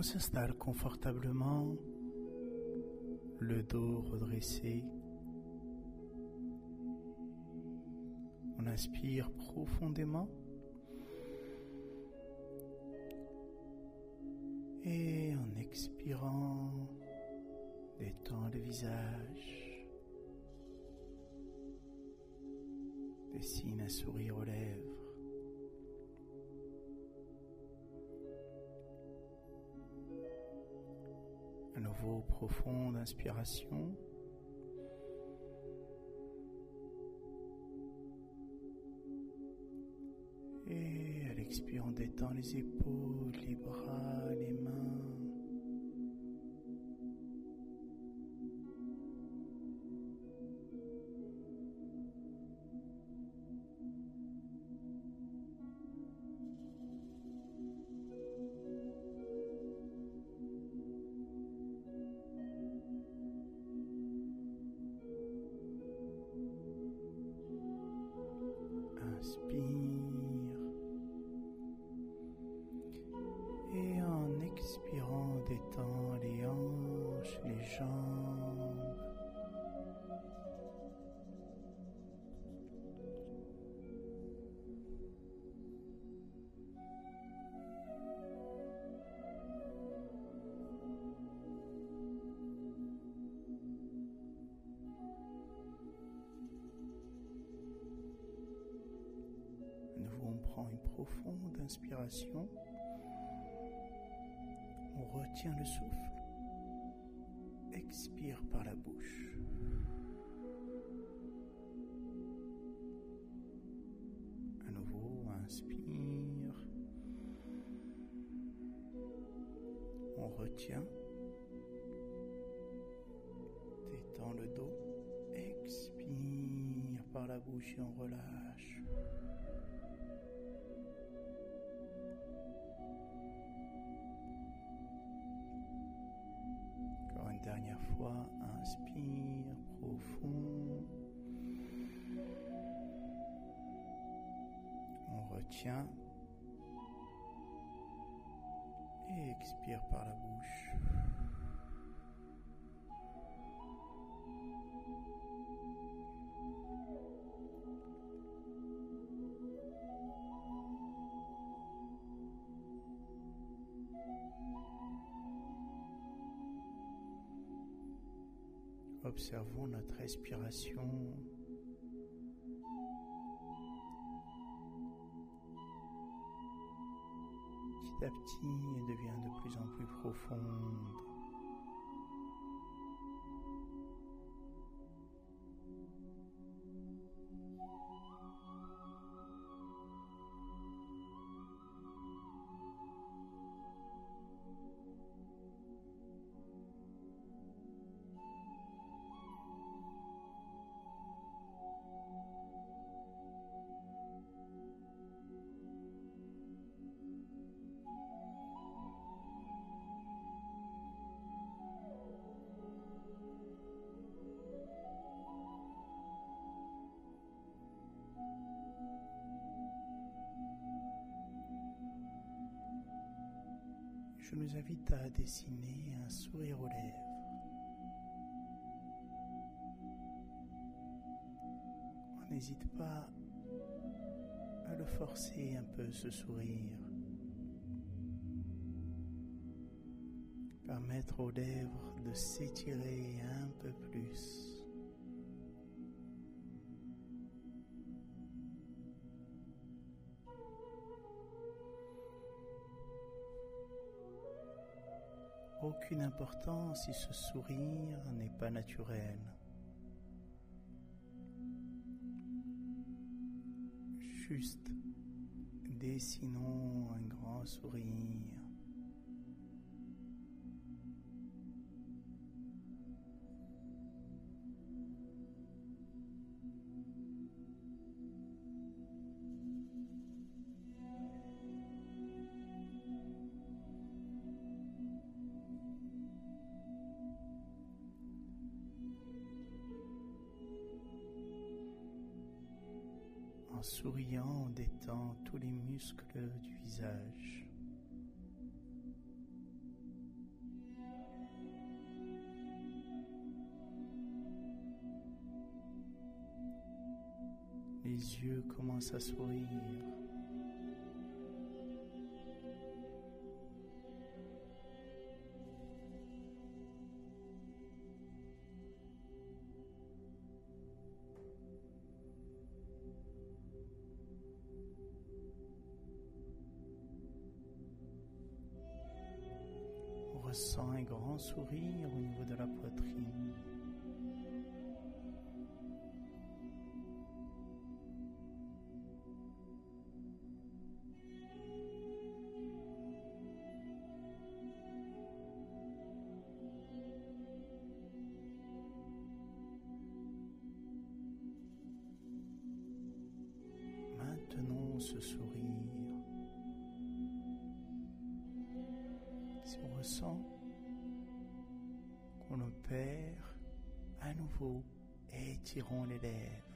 On s'installe confortablement, le dos redressé. On inspire profondément. Et en expirant, détend le visage. Dessine un sourire aux lèvres. Nouveau, profonde inspiration. Et à l'expire, on détend les épaules, les bras, Et en expirant, détend les hanches, les jambes. Nouveau, on prend une profonde inspiration. On retient le souffle. Expire par la bouche. À nouveau, inspire. On retient. Détend le dos. Expire par la bouche et on relâche. Dernière fois, inspire profond. On retient. Et expire par la bouche. Observons notre respiration. Petit à petit, elle devient de plus en plus profonde. Je nous invite à dessiner un sourire aux lèvres. On n'hésite pas à le forcer un peu ce sourire. Permettre aux lèvres de s'étirer un peu plus. Aucune importance si ce sourire n'est pas naturel. Juste dessinons un grand sourire. en souriant on détend tous les muscles du visage. Les yeux commencent à sourire. On ressent un grand sourire au niveau de la poitrine. Maintenant ce sourire. Ressent qu'on opère à nouveau, étirons les lèvres.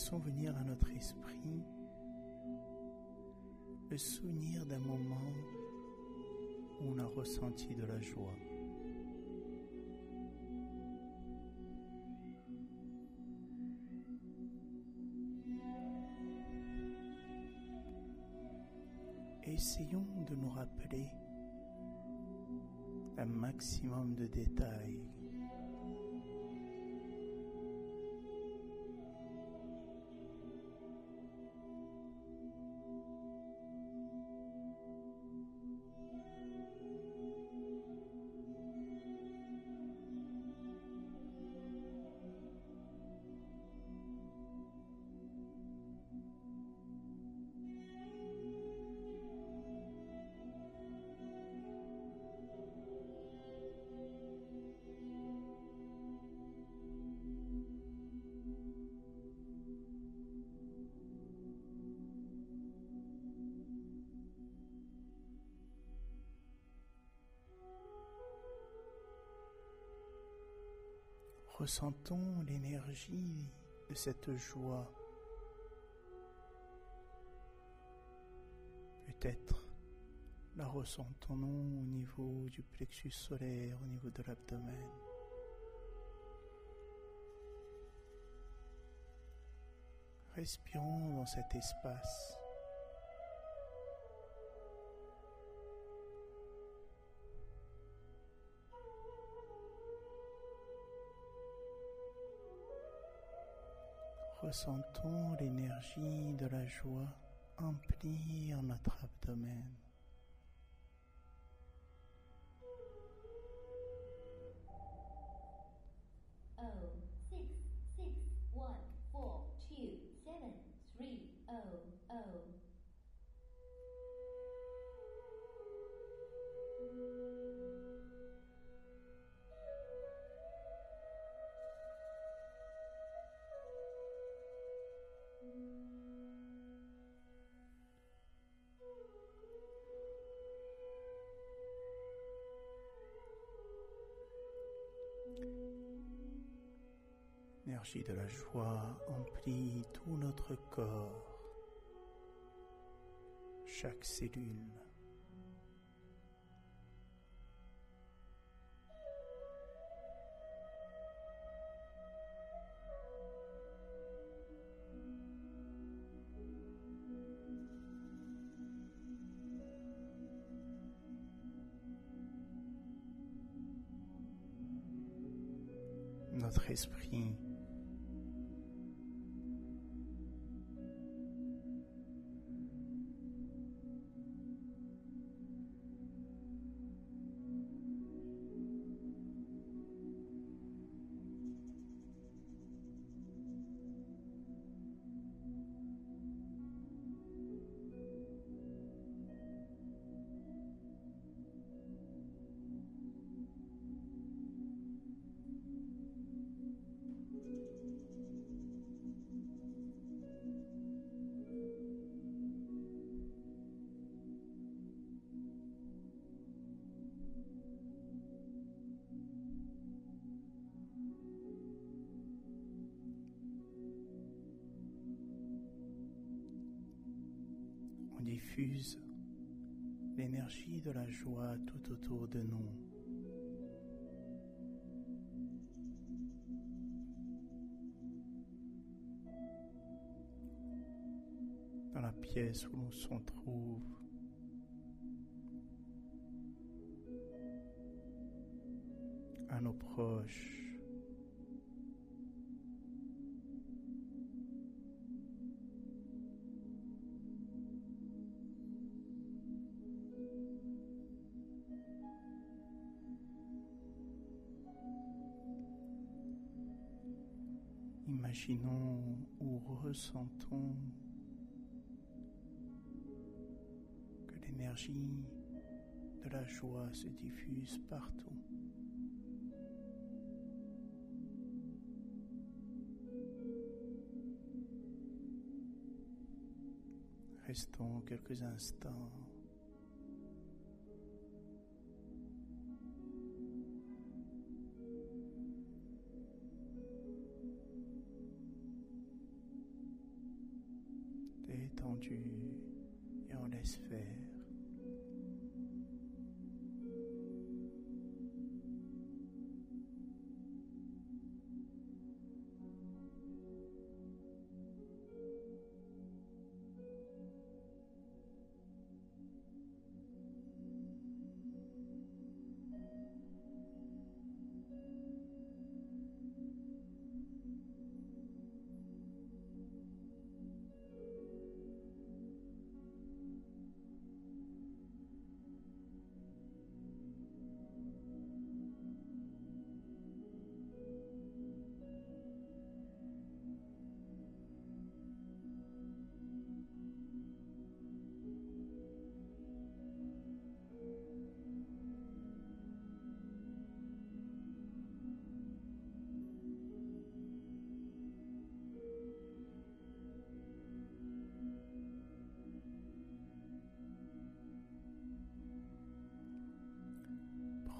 Laissons venir à notre esprit le souvenir d'un moment où on a ressenti de la joie. Essayons de nous rappeler un maximum de détails Ressentons l'énergie de cette joie. Peut-être la ressentons-nous au niveau du plexus solaire, au niveau de l'abdomen. Respirons dans cet espace. Ressentons l'énergie de la joie emplir notre abdomen. L'énergie de la joie emplit tout notre corps, chaque cellule. Notre esprit diffuse l'énergie de la joie tout autour de nous. Dans la pièce où l'on se trouve, à nos proches, Imaginons ou ressentons que l'énergie de la joie se diffuse partout. Restons quelques instants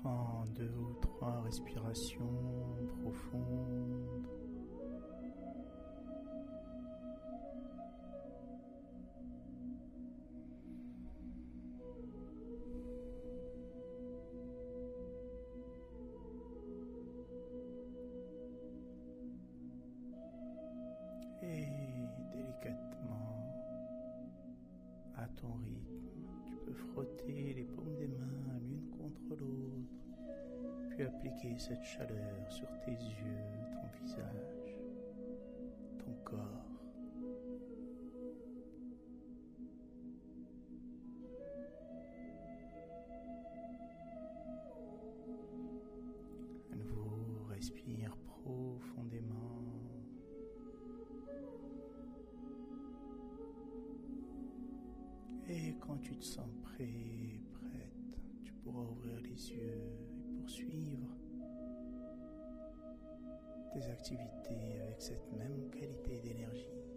Prends deux ou trois respirations profondes. Et délicatement, à ton rythme, tu peux frotter les paumes appliquer cette chaleur sur tes yeux, ton visage, ton corps. À nouveau, respire profondément. Et quand tu te sens prêt, prête, tu pourras ouvrir les yeux poursuivre tes activités avec cette même qualité d'énergie.